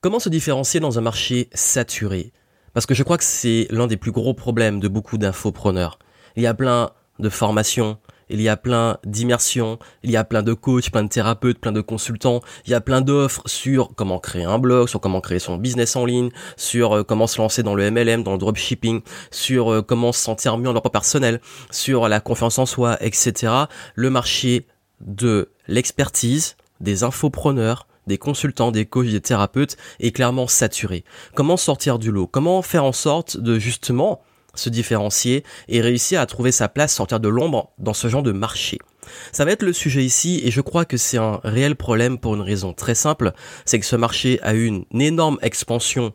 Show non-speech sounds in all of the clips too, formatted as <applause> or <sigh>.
Comment se différencier dans un marché saturé? Parce que je crois que c'est l'un des plus gros problèmes de beaucoup d'infopreneurs. Il y a plein de formations, il y a plein d'immersions, il y a plein de coachs, plein de thérapeutes, plein de consultants, il y a plein d'offres sur comment créer un blog, sur comment créer son business en ligne, sur euh, comment se lancer dans le MLM, dans le dropshipping, sur euh, comment se sentir mieux en propre personnel, sur la confiance en soi, etc. Le marché de l'expertise, des infopreneurs, des consultants, des coachs, des thérapeutes est clairement saturé. Comment sortir du lot? Comment faire en sorte de justement se différencier et réussir à trouver sa place, sortir de l'ombre dans ce genre de marché? Ça va être le sujet ici et je crois que c'est un réel problème pour une raison très simple, c'est que ce marché a eu une énorme expansion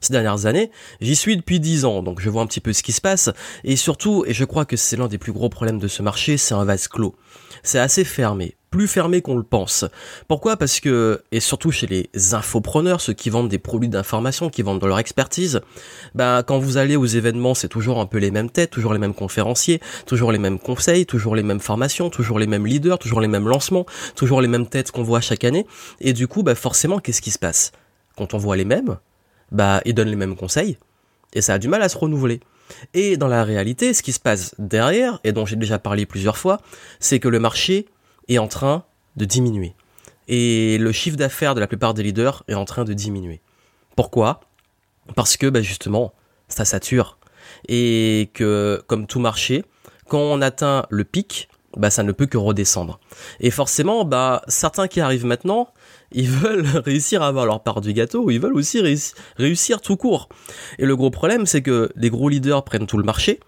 ces dernières années. J'y suis depuis 10 ans, donc je vois un petit peu ce qui se passe. Et surtout, et je crois que c'est l'un des plus gros problèmes de ce marché, c'est un vase clos. C'est assez fermé plus fermé qu'on le pense. Pourquoi? Parce que, et surtout chez les infopreneurs, ceux qui vendent des produits d'information, qui vendent de leur expertise, bah, quand vous allez aux événements, c'est toujours un peu les mêmes têtes, toujours les mêmes conférenciers, toujours les mêmes conseils, toujours les mêmes formations, toujours les mêmes leaders, toujours les mêmes lancements, toujours les mêmes têtes qu'on voit chaque année. Et du coup, bah, forcément, qu'est-ce qui se passe? Quand on voit les mêmes, bah, ils donnent les mêmes conseils, et ça a du mal à se renouveler. Et dans la réalité, ce qui se passe derrière, et dont j'ai déjà parlé plusieurs fois, c'est que le marché est en train de diminuer. Et le chiffre d'affaires de la plupart des leaders est en train de diminuer. Pourquoi? Parce que bah, justement, ça sature. Et que, comme tout marché, quand on atteint le pic, bah, ça ne peut que redescendre. Et forcément, bah, certains qui arrivent maintenant, ils <laughs> veulent réussir à avoir leur part du gâteau, ils veulent aussi réussir tout court. Et le gros problème, c'est que les gros leaders prennent tout le marché,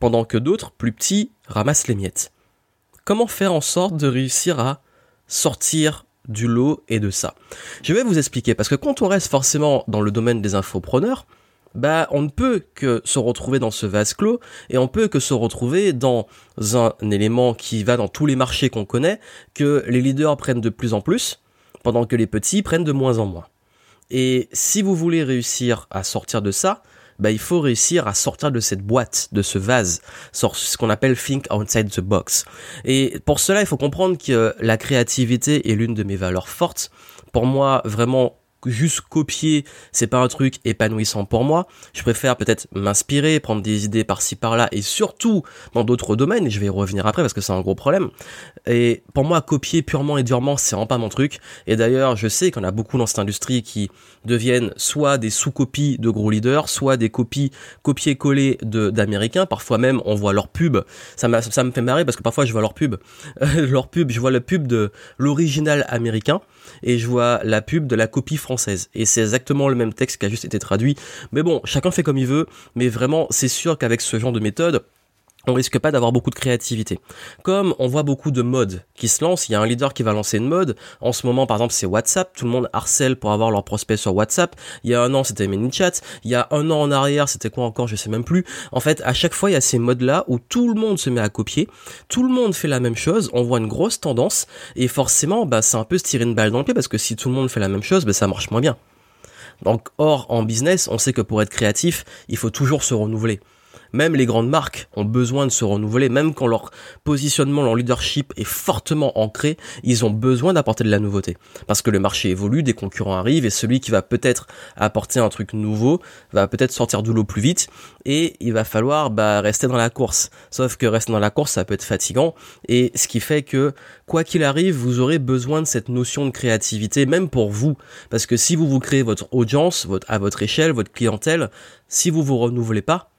pendant que d'autres, plus petits, ramassent les miettes comment faire en sorte de réussir à sortir du lot et de ça? Je vais vous expliquer, parce que quand on reste forcément dans le domaine des infopreneurs, bah, on ne peut que se retrouver dans ce vase clos et on peut que se retrouver dans un élément qui va dans tous les marchés qu'on connaît, que les leaders prennent de plus en plus, pendant que les petits prennent de moins en moins. Et si vous voulez réussir à sortir de ça, bah, il faut réussir à sortir de cette boîte, de ce vase, ce qu'on appelle think outside the box. Et pour cela, il faut comprendre que la créativité est l'une de mes valeurs fortes. Pour moi, vraiment, juste copier, c'est pas un truc épanouissant pour moi. Je préfère peut-être m'inspirer, prendre des idées par-ci par-là et surtout dans d'autres domaines, et je vais y revenir après parce que c'est un gros problème. Et pour moi, copier purement et durement, c'est vraiment pas mon truc. Et d'ailleurs, je sais qu'on a beaucoup dans cette industrie qui deviennent soit des sous-copies de gros leaders, soit des copies copier-coller d'américains. Parfois même, on voit leur pub. Ça, me fait marrer parce que parfois je vois leur pub, <laughs> leur pub, je vois le pub de l'original américain et je vois la pub de la copie française. Et c'est exactement le même texte qui a juste été traduit. Mais bon, chacun fait comme il veut. Mais vraiment, c'est sûr qu'avec ce genre de méthode, on risque pas d'avoir beaucoup de créativité. Comme on voit beaucoup de modes qui se lancent, il y a un leader qui va lancer une mode. En ce moment, par exemple, c'est WhatsApp. Tout le monde harcèle pour avoir leurs prospects sur WhatsApp. Il y a un an, c'était ManyChat. Il y a un an en arrière, c'était quoi encore Je sais même plus. En fait, à chaque fois, il y a ces modes-là où tout le monde se met à copier. Tout le monde fait la même chose. On voit une grosse tendance. Et forcément, bah, c'est un peu se tirer une balle dans le pied parce que si tout le monde fait la même chose, bah, ça marche moins bien. Donc, or, en business, on sait que pour être créatif, il faut toujours se renouveler. Même les grandes marques ont besoin de se renouveler, même quand leur positionnement, leur leadership est fortement ancré, ils ont besoin d'apporter de la nouveauté. Parce que le marché évolue, des concurrents arrivent, et celui qui va peut-être apporter un truc nouveau va peut-être sortir du lot plus vite, et il va falloir bah, rester dans la course. Sauf que rester dans la course, ça peut être fatigant, et ce qui fait que, quoi qu'il arrive, vous aurez besoin de cette notion de créativité, même pour vous. Parce que si vous vous créez votre audience, votre, à votre échelle, votre clientèle, si vous vous renouvelez pas,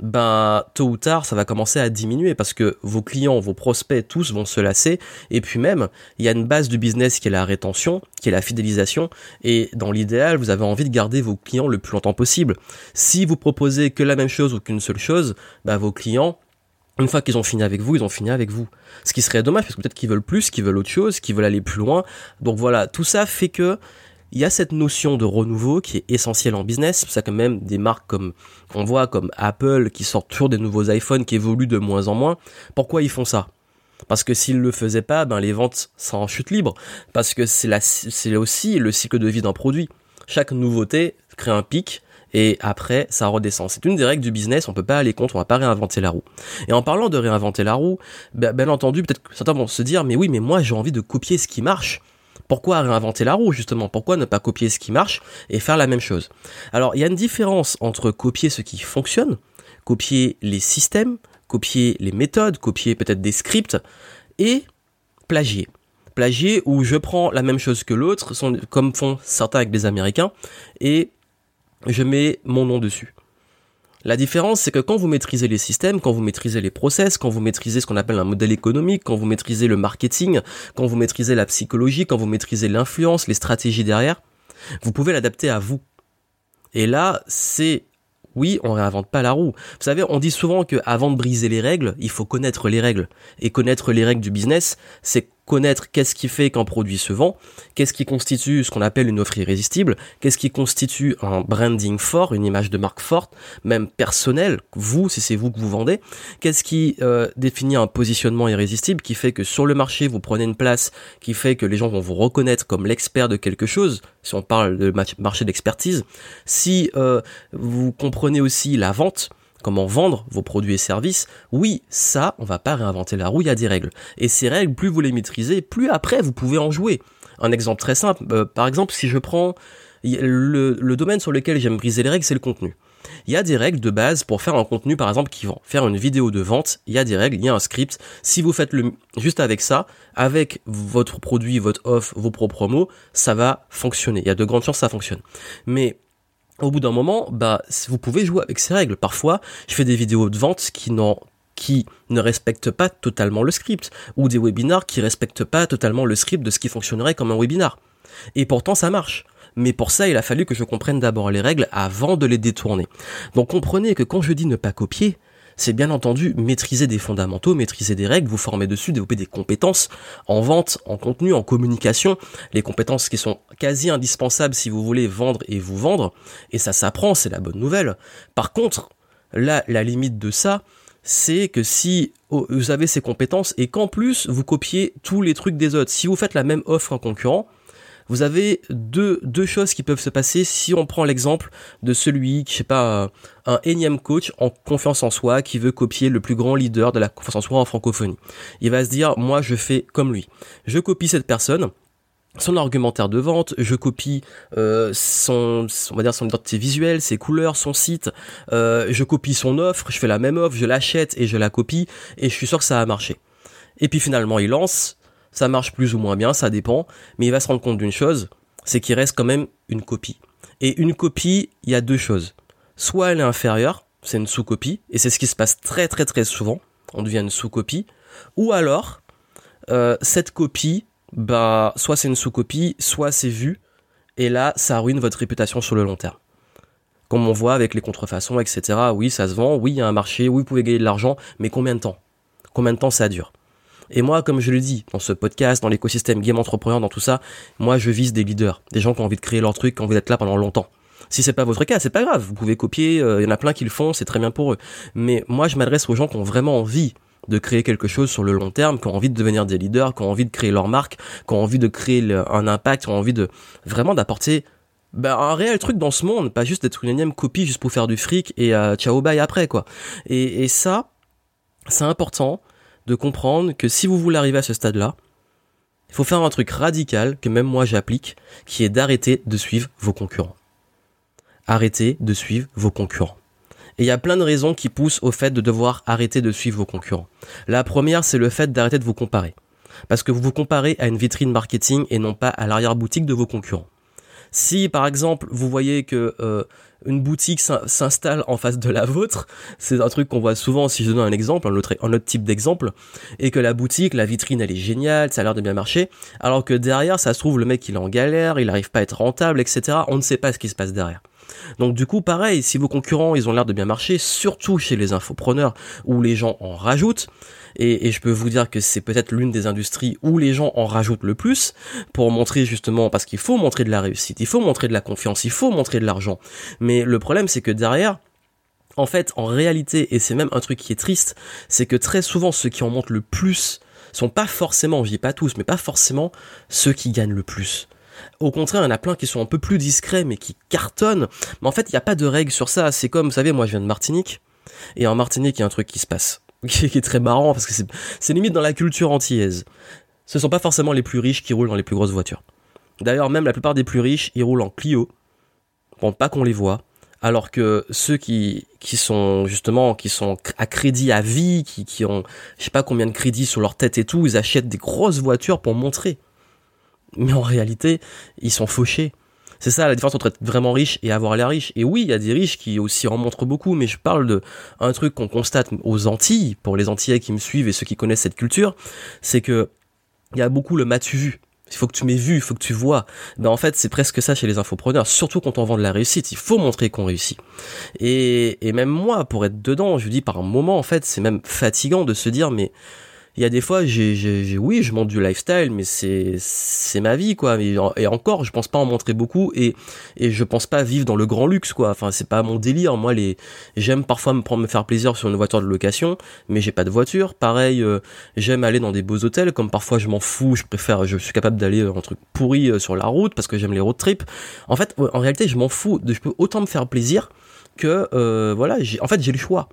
ben tôt ou tard ça va commencer à diminuer parce que vos clients, vos prospects tous vont se lasser et puis même il y a une base du business qui est la rétention, qui est la fidélisation et dans l'idéal vous avez envie de garder vos clients le plus longtemps possible. Si vous proposez que la même chose ou qu'une seule chose, ben vos clients une fois qu'ils ont fini avec vous, ils ont fini avec vous. Ce qui serait dommage parce que peut-être qu'ils veulent plus, qu'ils veulent autre chose, qu'ils veulent aller plus loin. Donc voilà, tout ça fait que il y a cette notion de renouveau qui est essentielle en business. C'est ça que même des marques comme on voit comme Apple qui sortent toujours des nouveaux iPhones qui évoluent de moins en moins. Pourquoi ils font ça? Parce que s'ils le faisaient pas, ben les ventes sont en chute libre. Parce que c'est aussi le cycle de vie d'un produit. Chaque nouveauté crée un pic et après ça redescend. C'est une des règles du business, on peut pas aller contre, on va pas réinventer la roue. Et en parlant de réinventer la roue, ben, bien entendu, peut-être certains vont se dire, mais oui, mais moi j'ai envie de copier ce qui marche Pourquoi réinventer la roue justement? Pourquoi ne pas copier ce qui marche et faire la même chose? Alors il y a une différence entre copier ce qui fonctionne, copier les systèmes, copier les méthodes, copier peut-être des scripts et plagier. Plagier où je prends la même chose que l'autre, comme font certains avec des Américains, et je mets mon nom dessus. La différence, c'est que quand vous maîtrisez les systèmes, quand vous maîtrisez les process, quand vous maîtrisez ce qu'on appelle un modèle économique, quand vous maîtrisez le marketing, quand vous maîtrisez la psychologie, quand vous maîtrisez l'influence, les stratégies derrière, vous pouvez l'adapter à vous. Et là, c'est oui, on réinvente pas la roue. Vous savez, on dit souvent que avant de briser les règles, il faut connaître les règles. Et connaître les règles du business, c'est qu'est-ce qui fait qu'un produit se vend, qu'est-ce qui constitue ce qu'on appelle une offre irrésistible, qu'est-ce qui constitue un branding fort, une image de marque forte, même personnelle, vous, si c'est vous que vous vendez, qu'est-ce qui euh, définit un positionnement irrésistible qui fait que sur le marché, vous prenez une place qui fait que les gens vont vous reconnaître comme l'expert de quelque chose, si on parle de marché d'expertise, si euh, vous comprenez aussi la vente, comment vendre vos produits et services, oui, ça, on va pas réinventer la roue, il y a des règles. Et ces règles, plus vous les maîtrisez, plus après vous pouvez en jouer. Un exemple très simple, euh, par exemple, si je prends le, domaine sur lequel j'aime briser les règles, c'est le contenu. Il y a des règles de base pour faire un contenu, par exemple, qui vend. Faire une vidéo de vente, il y a des règles, il y a un script. Si vous faites le, juste avec ça, avec votre produit, votre offre, vos propres mots, ça va fonctionner. Il y a de grandes chances que ça fonctionne. Mais au bout d'un moment, bah, vous pouvez jouer avec ces règles. Parfois, je fais des vidéos de vente qui n'ont qui ne respectent pas totalement le script, ou des webinars qui respectent pas totalement le script de ce qui fonctionnerait comme un webinar. Et pourtant, ça marche. Mais pour ça, il a fallu que je comprenne d'abord les règles avant de les détourner. Donc comprenez que quand je dis ne pas copier, c'est bien entendu maîtriser des fondamentaux, maîtriser des règles, vous former dessus, développer des compétences en vente, en contenu, en communication, les compétences qui sont quasi indispensables si vous voulez vendre et vous vendre, et ça s'apprend, c'est la bonne nouvelle. Par contre, là, la limite de ça, c'est que si vous avez ces compétences et qu'en plus vous copiez tous les trucs des autres, si vous faites la même offre en concurrent, vous avez deux, deux choses qui peuvent se passer si on prend l'exemple de celui, je sais pas, un énième coach en confiance en soi qui veut copier le plus grand leader de la confiance en soi en francophonie. Il va se dire, moi je fais comme lui. Je copie cette personne, son argumentaire de vente, je copie euh, son, on va dire son identité visuelle, ses couleurs, son site, euh, je copie son offre, je fais la même offre, je l'achète et je la copie, et je suis sûr que ça a marché. Et puis finalement il lance, ça marche plus ou moins bien, ça dépend, mais il va se rendre compte d'une chose, c'est qu'il reste quand même une copie. Et une copie, il y a deux choses. Soit elle est inférieure, c'est une sous-copie, et c'est ce qui se passe très très très souvent, on devient une sous-copie, ou alors, euh, cette copie, bah, soit c'est une sous-copie, soit c'est vu, et là, ça ruine votre réputation sur le long terme. Comme on voit avec les contrefaçons, etc., oui, ça se vend, oui, il y a un marché, oui, vous pouvez gagner de l'argent, mais combien de temps? Combien de temps ça dure? Et moi, comme je le dis dans ce podcast, dans l'écosystème game entrepreneur, dans tout ça, moi je vise des leaders, des gens qui ont envie de créer leur truc, qui ont envie d'être là pendant longtemps. Si c'est pas votre cas, c'est pas grave, vous pouvez copier, euh, il y en a plein qui le font, c'est très bien pour eux. Mais moi, je m'adresse aux gens qui ont vraiment envie de créer quelque chose sur le long terme, qui ont envie de devenir des leaders, qui ont envie de créer leur marque, qui ont envie de créer un impact, qui ont envie de vraiment d'apporter ben, un réel truc dans ce monde, pas juste d'être une énième copie juste pour faire du fric et euh, ciao bye après quoi. Et, et ça, c'est important de comprendre que si vous voulez arriver à ce stade-là, il faut faire un truc radical que même moi j'applique, qui est d'arrêter de suivre vos concurrents. Arrêtez de suivre vos concurrents. Et il y a plein de raisons qui poussent au fait de devoir arrêter de suivre vos concurrents. La première, c'est le fait d'arrêter de vous comparer. Parce que vous vous comparez à une vitrine marketing et non pas à l'arrière-boutique de vos concurrents. Si par exemple vous voyez que euh, une boutique s'installe en face de la vôtre, c'est un truc qu'on voit souvent si je donne un exemple, un autre, type d'exemple, et que la boutique, la vitrine elle est géniale, ça a l'air de bien marcher, alors que derrière ça se trouve le mec il est en galère, il n'arrive pas à être rentable, etc. On ne sait pas ce qui se passe derrière. Donc du coup, pareil, si vos concurrents, ils ont l'air de bien marcher, surtout chez les infopreneurs où les gens en rajoutent, et, je peux vous dire que c'est peut-être l'une des industries où les gens en rajoutent le plus pour montrer justement, parce qu'il faut montrer de la réussite, il faut montrer de la confiance, il faut montrer de l'argent. Mais le problème, c'est que derrière, en fait, en réalité, et c'est même un truc qui est triste, c'est que très souvent ceux qui en montrent le plus sont pas forcément, je dis pas tous, mais pas forcément ceux qui gagnent le plus. Au contraire, il y en a plein qui sont un peu plus discrets, mais qui cartonnent. Mais en fait, il n'y a pas de règle sur ça. C'est comme, vous savez, moi, je viens de Martinique. Et en Martinique, il y a un truc qui se passe. <laughs> Qui est très marrant, parce que c'est limite dans la culture antillaise. Ce sont pas forcément les plus riches qui roulent dans les plus grosses voitures. D'ailleurs, même la plupart des plus riches, ils roulent en Clio, pour pas qu'on les voit. Alors que ceux qui, qui sont justement, qui sont à crédit à vie, qui, qui ont, je sais pas combien de crédits sur leur tête et tout, ils achètent des grosses voitures pour montrer. Mais en réalité, ils sont fauchés. C'est ça la différence entre être vraiment riche et avoir l'air riche. Et oui, il y a des riches qui aussi en montrent beaucoup, mais je parle de un truc qu'on constate aux Antilles, pour les Antillais qui me suivent et ceux qui connaissent cette culture, c'est que il y a beaucoup le matu vu. Il faut que tu m'aies vu, il faut que tu vois. Ben en fait, c'est presque ça chez les infopreneurs, surtout quand on vend de la réussite. Il faut montrer qu'on réussit. Et, et même moi, pour être dedans, je dis par un moment, en fait, c'est même fatigant de se dire, mais il y a des fois, j'ai, j'ai, oui, je montre du lifestyle, mais c'est, c'est ma vie, quoi. Et, encore, je pense pas en montrer beaucoup, et, et je pense pas vivre dans le grand luxe, quoi. Enfin, c'est pas mon délire. Moi, les, j'aime parfois me prendre, me faire plaisir sur une voiture de location, mais j'ai pas de voiture. Pareil, euh, j'aime aller dans des beaux hôtels, comme parfois je m'en fous, je préfère, je suis capable d'aller en truc pourri euh, sur la route parce que j'aime les road trips. En fait, en réalité, je m'en fous. Je peux autant me faire plaisir que, euh, voilà, j'ai, en fait, j'ai le choix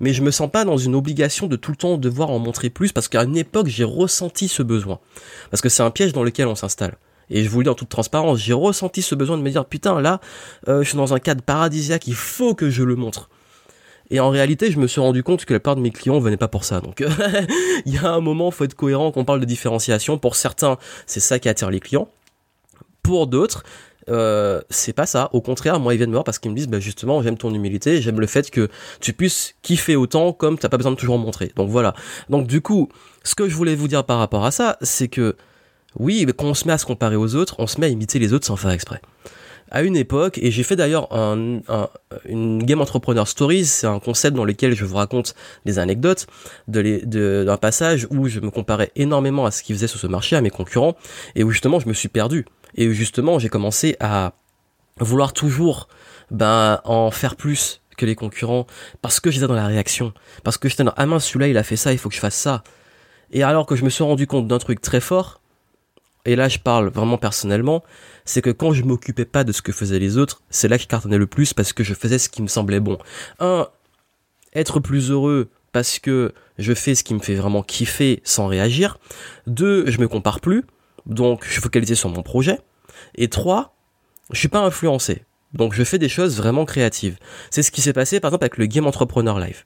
mais je me sens pas dans une obligation de tout le temps devoir en montrer plus parce qu'à une époque j'ai ressenti ce besoin. Parce que c'est un piège dans lequel on s'installe. Et je vous le dis en toute transparence, j'ai ressenti ce besoin de me dire putain là, euh, je suis dans un cadre paradisiaque, il faut que je le montre. Et en réalité, je me suis rendu compte que la plupart de mes clients venaient pas pour ça. Donc, <laughs> il y a un moment, faut être cohérent qu'on parle de différenciation. Pour certains, c'est ça qui attire les clients. Pour d'autres, euh, c'est pas ça. Au contraire, moi, ils viennent me voir parce qu'ils me disent, bah, justement, j'aime ton humilité, j'aime le fait que tu puisses kiffer autant comme t'as pas besoin de toujours montrer. Donc voilà. Donc du coup, ce que je voulais vous dire par rapport à ça, c'est que oui, quand on se met à se comparer aux autres, on se met à imiter les autres sans faire exprès. À une époque, et j'ai fait d'ailleurs un, une Game Entrepreneur Stories, c'est un concept dans lequel je vous raconte des anecdotes de d'un passage où je me comparais énormément à ce qu'ils faisaient sur ce marché, à mes concurrents, et où justement je me suis perdu. Et justement, j'ai commencé à vouloir toujours ben en faire plus que les concurrents parce que j'étais dans la réaction, parce que j'étais dans ah mince celui-là il a fait ça, il faut que je fasse ça. Et alors que je me suis rendu compte d'un truc très fort, et là je parle vraiment personnellement, c'est que quand je m'occupais pas de ce que faisaient les autres, c'est là que je cartonnais le plus parce que je faisais ce qui me semblait bon. Un, être plus heureux parce que je fais ce qui me fait vraiment kiffer sans réagir. Deux, je me compare plus donc je suis focalisé sur mon projet. Et trois, je suis pas influencé. Donc je fais des choses vraiment créatives. C'est ce qui s'est passé par exemple avec le Game Entrepreneur Live.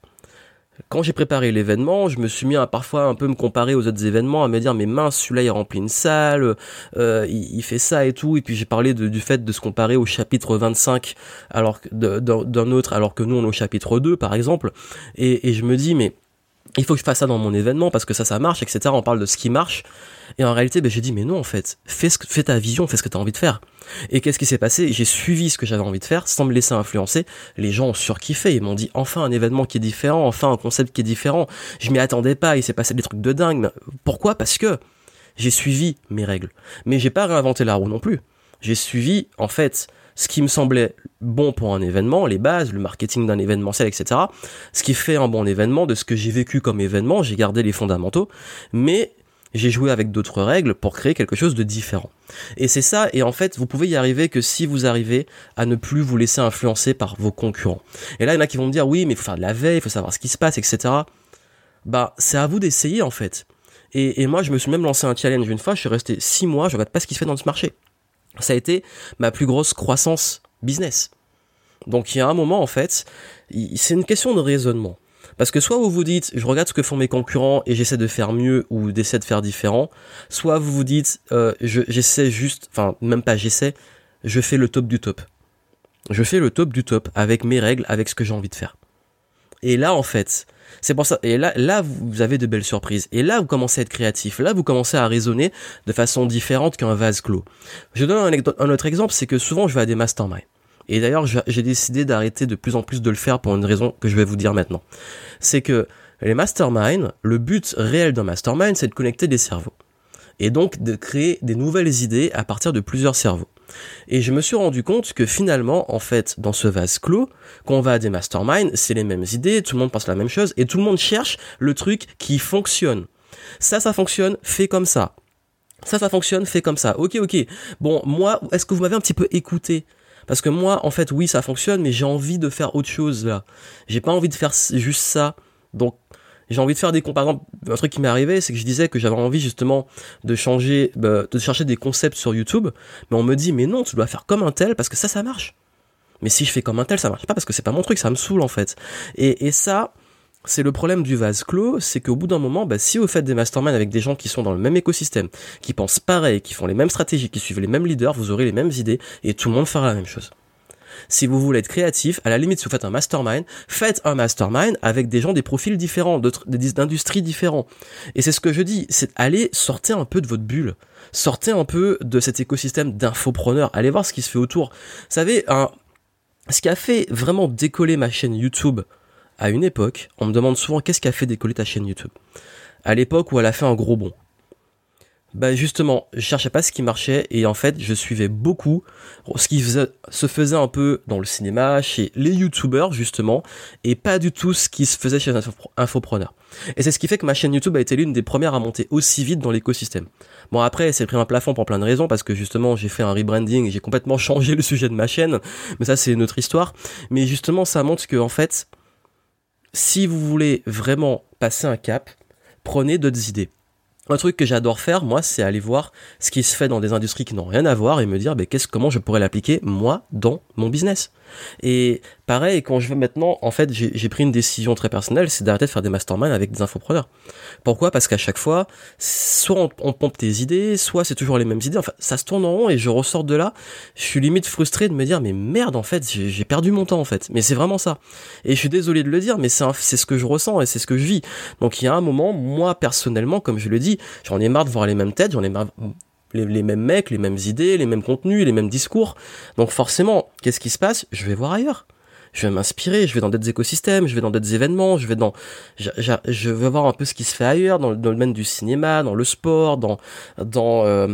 Quand j'ai préparé l'événement, je me suis mis à parfois un peu me comparer aux autres événements, à me dire mais mince, celui-là il remplit une salle, euh, il, fait ça et tout, et puis j'ai parlé du fait de se comparer au chapitre 25 alors d'un autre, alors que nous on est au chapitre 2 par exemple, et, et je me dis mais il faut que je fasse ça dans mon événement parce que ça ça marche, etc. On parle de ce qui marche, et en réalité, ben, j'ai dit, mais non, en fait, fais, ce que, fais ta vision, fais ce que tu as envie de faire. Et qu'est-ce qui s'est passé? J'ai suivi ce que j'avais envie de faire sans me laisser influencer. Les gens ont surkiffé, ils m'ont dit, enfin un événement qui est différent, enfin un concept qui est différent. Je m'y attendais pas, il s'est passé des trucs de dingue. Pourquoi? Parce que j'ai suivi mes règles. Mais j'ai pas réinventé la roue non plus. J'ai suivi, en fait, ce qui me semblait bon pour un événement, les bases, le marketing d'un événementiel, etc. Ce qui fait un bon événement, de ce que j'ai vécu comme événement, j'ai gardé les fondamentaux, mais j'ai joué avec d'autres règles pour créer quelque chose de différent. Et c'est ça, et en fait, vous pouvez y arriver que si vous arrivez à ne plus vous laisser influencer par vos concurrents. Et là, il y en a qui vont me dire, oui, mais il faut faire de la veille, il faut savoir ce qui se passe, etc. Bah, c'est à vous d'essayer, en fait. Et, moi, je me suis même lancé un challenge une fois, je suis resté six mois, je regarde pas ce qui se fait dans ce marché. Ça a été ma plus grosse croissance business. Donc il y a un moment, en fait, c'est une question de raisonnement. Parce que soit vous vous dites, je regarde ce que font mes concurrents et j'essaie de faire mieux ou d'essayer de faire différent, soit vous vous dites, euh, j'essaie juste, enfin même pas j'essaie, je fais le top du top. Je fais le top du top avec mes règles, avec ce que j'ai envie de faire. Et là en fait, c'est pour ça. Et là, là, vous avez de belles surprises. Et là, vous commencez à être créatif. Là, vous commencez à raisonner de façon différente qu'un vase clos. Je donne un, un autre exemple, c'est que souvent, je vais à des masterminds. Et d'ailleurs, j'ai décidé d'arrêter de plus en plus de le faire pour une raison que je vais vous dire maintenant. C'est que les masterminds, le but réel d'un mastermind, c'est de connecter des cerveaux. Et donc de créer des nouvelles idées à partir de plusieurs cerveaux. Et je me suis rendu compte que finalement, en fait, dans ce vase clos, quand on va à des masterminds, c'est les mêmes idées, tout le monde pense la même chose, et tout le monde cherche le truc qui fonctionne. Ça, ça fonctionne, fait comme ça. Ça, ça fonctionne, fait comme ça. Ok, ok. Bon, moi, est-ce que vous m'avez un petit peu écouté? Parce que moi, en fait, oui, ça fonctionne, mais j'ai envie de faire autre chose là. J'ai pas envie de faire juste ça. Donc, j'ai envie de faire des comparaisons. Un truc qui m'est arrivé, c'est que je disais que j'avais envie justement de changer, bah, de chercher des concepts sur YouTube, mais on me dit mais non, tu dois faire comme un tel parce que ça, ça marche. Mais si je fais comme un tel, ça marche pas parce que c'est pas mon truc, ça me saoule en fait. Et, et ça, c'est le problème du vase clos, c'est qu'au bout d'un moment, bah, si vous faites des masterminds avec des gens qui sont dans le même écosystème, qui pensent pareil, qui font les mêmes stratégies, qui suivent les mêmes leaders, vous aurez les mêmes idées et tout le monde fera la même chose. Si vous voulez être créatif, à la limite, si vous faites un mastermind, faites un mastermind avec des gens des profils différents, d'industries différents. Et c'est ce que je dis, c'est aller sortir un peu de votre bulle. Sortez un peu de cet écosystème d'infopreneurs. Allez voir ce qui se fait autour. Vous savez, ce qui a fait vraiment décoller ma chaîne YouTube à une époque, on me demande souvent qu'est-ce qui a fait décoller ta chaîne YouTube. À l'époque où elle a fait un gros bond bah justement, je cherchais pas ce qui marchait et en fait, je suivais beaucoup ce qui se faisait un peu dans le cinéma, chez les youtubeurs justement, et pas du tout ce qui se faisait chez les infopreneurs. Et c'est ce qui fait que ma chaîne YouTube a été l'une des premières à monter aussi vite dans l'écosystème. Bon après, c'est pris un plafond pour plein de raisons parce que justement, j'ai fait un rebranding et j'ai complètement <laughs> changé le sujet de ma chaîne, mais ça c'est une autre histoire. Mais justement, ça montre que en fait, si vous voulez vraiment passer un cap, prenez d'autres idées un truc que j'adore faire, moi, c'est aller voir ce qui se fait dans des industries qui n'ont rien à voir et me dire, ben, qu'est-ce, comment je pourrais l'appliquer, moi, dans mon business. Et pareil, quand je veux maintenant, en fait, j'ai pris une décision très personnelle, c'est d'arrêter de faire des masterminds avec des infopreneurs. Pourquoi? Parce qu'à chaque fois, soit on, pompe tes idées, soit c'est toujours les mêmes idées. Enfin, ça se tourne en rond et je ressors de là. Je suis limite frustré de me dire, mais merde, en fait, j'ai perdu mon temps, en fait. Mais c'est vraiment ça. Et je suis désolé de le dire, mais c'est ce que je ressens et c'est ce que je vis. Donc il y a un moment, moi, personnellement, comme je le dis, j'en ai marre de voir les mêmes têtes, j'en ai les, mêmes mecs, les mêmes idées, les mêmes contenus, les mêmes discours. Donc forcément, qu'est-ce qui se passe? Je vais voir ailleurs. Je vais m'inspirer, je vais dans d'autres écosystèmes, je vais dans d'autres événements, je vais dans, je, veux voir un peu ce qui se fait ailleurs, dans le domaine du cinéma, dans le sport, dans, dans euh,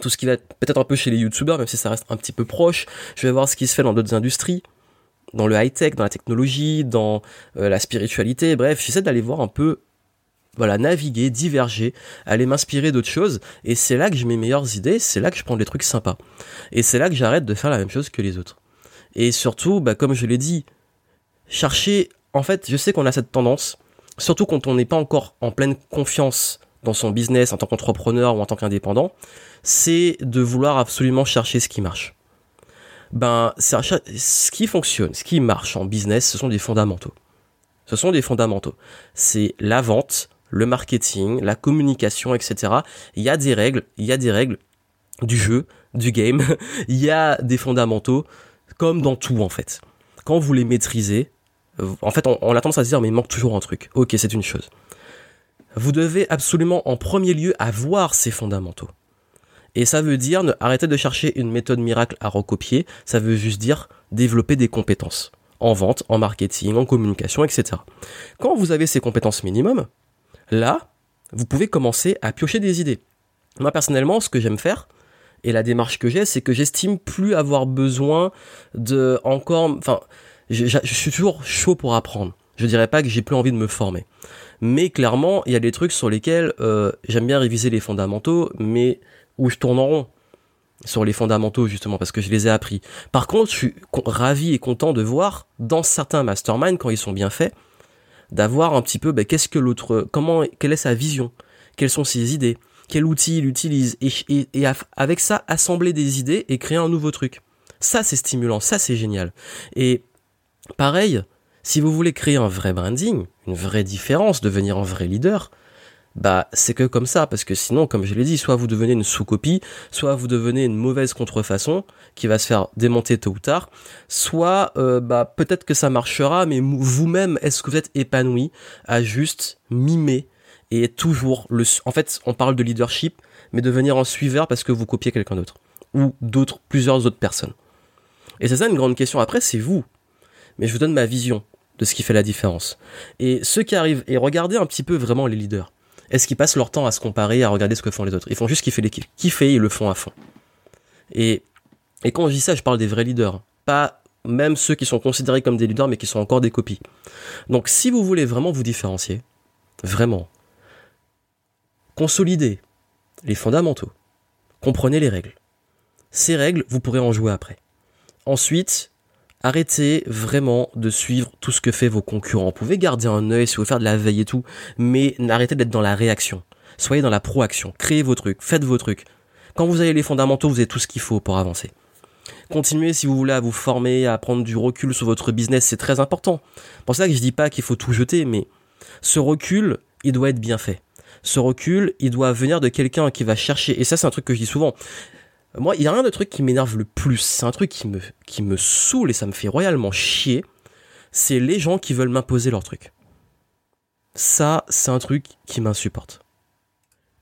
tout ce qui va être peut-être un peu chez les youtubeurs, même si ça reste un petit peu proche. Je vais voir ce qui se fait dans d'autres industries dans le high-tech, dans la technologie, dans euh, la spiritualité, bref, j'essaie d'aller voir un peu voilà, naviguer, diverger, aller m'inspirer d'autres choses, et c'est là que j'ai mes meilleures idées, c'est là que je prends des trucs sympas. Et c'est là que j'arrête de faire la même chose que les autres. Et surtout, bah, comme je l'ai dit, chercher, en fait, je sais qu'on a cette tendance, surtout quand on n'est pas encore en pleine confiance dans son business en tant qu'entrepreneur ou en tant qu'indépendant, c'est de vouloir absolument chercher ce qui marche. Ben, ce qui fonctionne, ce qui marche en business, ce sont des fondamentaux. Ce sont des fondamentaux. C'est la vente, le marketing, la communication, etc. Il y a des règles, il y a des règles du jeu, du game, <laughs> il y a des fondamentaux, comme dans tout en fait. Quand vous les maîtrisez, en fait on, a tendance à se dire mais il manque toujours un truc. Ok, c'est une chose. Vous devez absolument en premier lieu avoir ces fondamentaux. Et ça veut dire ne arrêtez de chercher une méthode miracle à recopier, ça veut juste dire développer des compétences en vente, en marketing, en communication, etc. Quand vous avez ces compétences minimum, Là, vous pouvez commencer à piocher des idées. Moi personnellement, ce que j'aime faire, et la démarche que j'ai, c'est que j'estime plus avoir besoin de encore, enfin, je, suis toujours chaud pour apprendre. Je dirais pas que j'ai plus envie de me former, mais clairement, il y a des trucs sur lesquels euh, j'aime bien réviser les fondamentaux, mais où je tourne en rond sur les fondamentaux justement parce que je les ai appris. Par contre, je suis ravi et content de voir dans certains masterminds quand ils sont bien faits, d'avoir un petit peu ben, qu'est-ce que l'autre, comment, quelle est sa vision, quelles sont ses idées, quel outil il utilise, et, et, avec ça assembler des idées et créer un nouveau truc. Ça c'est stimulant, ça c'est génial. Et pareil, si vous voulez créer un vrai branding, une vraie différence, devenir un vrai leader, bah c'est que comme ça parce que sinon comme je l'ai dit soit vous devenez une sous-copie soit vous devenez une mauvaise contrefaçon qui va se faire démonter tôt ou tard soit euh, bah peut-être que ça marchera mais vous-même est-ce que vous êtes épanoui à juste mimer et toujours le en fait on parle de leadership mais devenir un suiveur parce que vous copiez quelqu'un d'autre ou d'autres plusieurs autres personnes. Et c'est ça une grande question. Après c'est vous. Mais je vous donne ma vision de ce qui fait la différence. Et ceux qui arrivent et regardez un petit peu vraiment les leaders est-ce qu'ils passent leur temps à se comparer, à regarder ce que font les autres? Ils font juste kiffer l'équipe. Kiffer, ils le font à fond. Et, et quand je dis ça, je parle des vrais leaders. Pas même ceux qui sont considérés comme des leaders, mais qui sont encore des copies. Donc si vous voulez vraiment vous différencier, vraiment, consolidez les fondamentaux, comprenez les règles. Ces règles, vous pourrez en jouer après. Ensuite, Arrêtez vraiment de suivre tout ce que fait vos concurrents. Vous pouvez garder un œil si vous voulez de la veille et tout, mais arrêtez d'être dans la réaction. Soyez dans la proaction. Créez vos trucs, faites vos trucs. Quand vous avez les fondamentaux, vous avez tout ce qu'il faut pour avancer. Continuez si vous voulez à vous former, à prendre du recul sur votre business, c'est très important. Pour ça que je dis pas qu'il faut tout jeter, mais ce recul, il doit être bien fait. Ce recul, il doit venir de quelqu'un qui va chercher, et ça c'est un truc que je dis souvent. Moi, il y a rien de truc qui m'énerve le plus, c'est un truc qui me, qui me saoule et ça me fait royalement chier, c'est les gens qui veulent m'imposer leur truc. Ça, c'est un truc qui m'insupporte.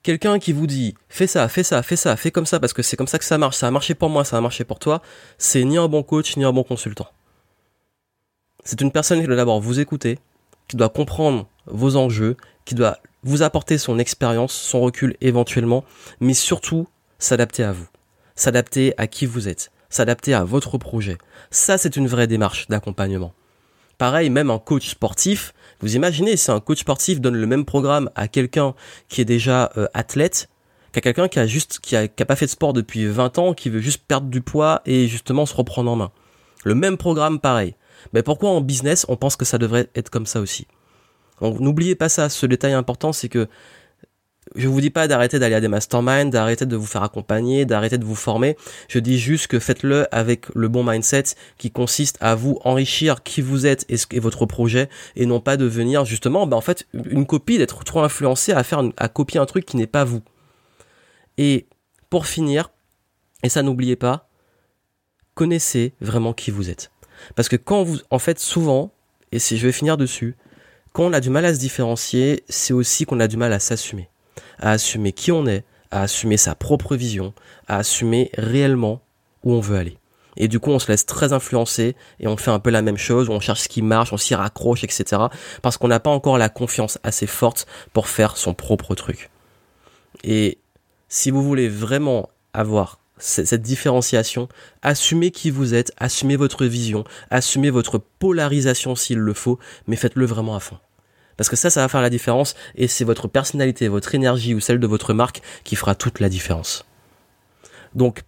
Quelqu'un qui vous dit fais ça, fais ça, fais ça, fais comme ça parce que c'est comme ça que ça marche, ça a marché pour moi, ça a marché pour toi, c'est ni un bon coach ni un bon consultant. C'est une personne qui doit d'abord vous écouter, qui doit comprendre vos enjeux, qui doit vous apporter son expérience, son recul éventuellement, mais surtout s'adapter à vous, s'adapter à qui vous êtes, s'adapter à votre projet. Ça, c'est une vraie démarche d'accompagnement. Pareil, même un coach sportif, vous imaginez si un coach sportif donne le même programme à quelqu'un qui est déjà euh, athlète qu'à quelqu'un qui a juste qui a, pas fait de sport depuis 20 ans, qui veut juste perdre du poids et justement se reprendre en main. Le même programme pareil. Mais pourquoi en business on pense que ça devrait être comme ça aussi? Donc n'oubliez pas ça, ce détail important c'est que je vous dis pas d'arrêter d'aller à des masterminds, d'arrêter de vous faire accompagner, d'arrêter de vous former. Je dis juste que faites-le avec le bon mindset qui consiste à vous enrichir qui vous êtes et, votre projet et non pas devenir justement, ben en fait, une copie, d'être trop influencé à faire, à copier un truc qui n'est pas vous. Et pour finir, et ça n'oubliez pas, connaissez vraiment qui vous êtes. Parce que quand vous, en fait, souvent, et si je vais finir dessus, quand on a du mal à se différencier, c'est aussi qu'on a du mal à s'assumer à assumer qui on est, à assumer sa propre vision, à assumer réellement où on veut aller. Et du coup, on se laisse très influencer et on fait un peu la même chose, on cherche ce qui marche, on s'y raccroche, etc. Parce qu'on n'a pas encore la confiance assez forte pour faire son propre truc. Et si vous voulez vraiment avoir cette différenciation, assumez qui vous êtes, assumez votre vision, assumez votre polarisation s'il le faut, mais faites-le vraiment à fond. Parce que ça, ça va faire la différence et c'est votre personnalité, votre énergie ou celle de votre marque qui fera toute la différence. Donc,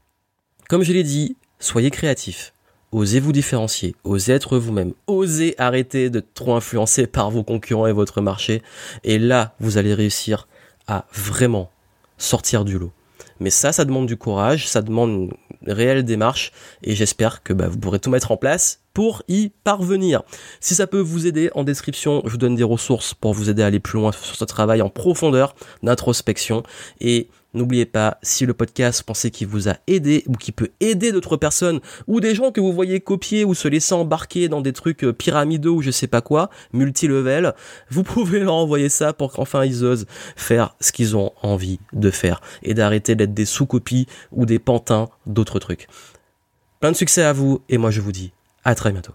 comme je l'ai dit, soyez créatif. Osez vous différencier, osez être vous-même, osez arrêter de trop influencer par vos concurrents et votre marché. Et là, vous allez réussir à vraiment sortir du lot. Mais ça, ça demande du courage, ça demande une réelle démarche et j'espère que bah, vous pourrez tout mettre en place pour y parvenir. Si ça peut vous aider, en description, je vous donne des ressources pour vous aider à aller plus loin sur ce travail en profondeur d'introspection et N'oubliez pas, si le podcast pensez qu'il vous a aidé ou qui peut aider d'autres personnes ou des gens que vous voyez copier ou se laisser embarquer dans des trucs euh, pyramidaux ou je sais pas quoi, multi-level, vous <laughs> pouvez leur envoyer ça pour qu'enfin ils osent faire ce qu'ils ont envie de faire et d'arrêter d'être des sous-copies ou des pantins d'autres trucs. Plein de succès à vous et moi je vous dis à très bientôt.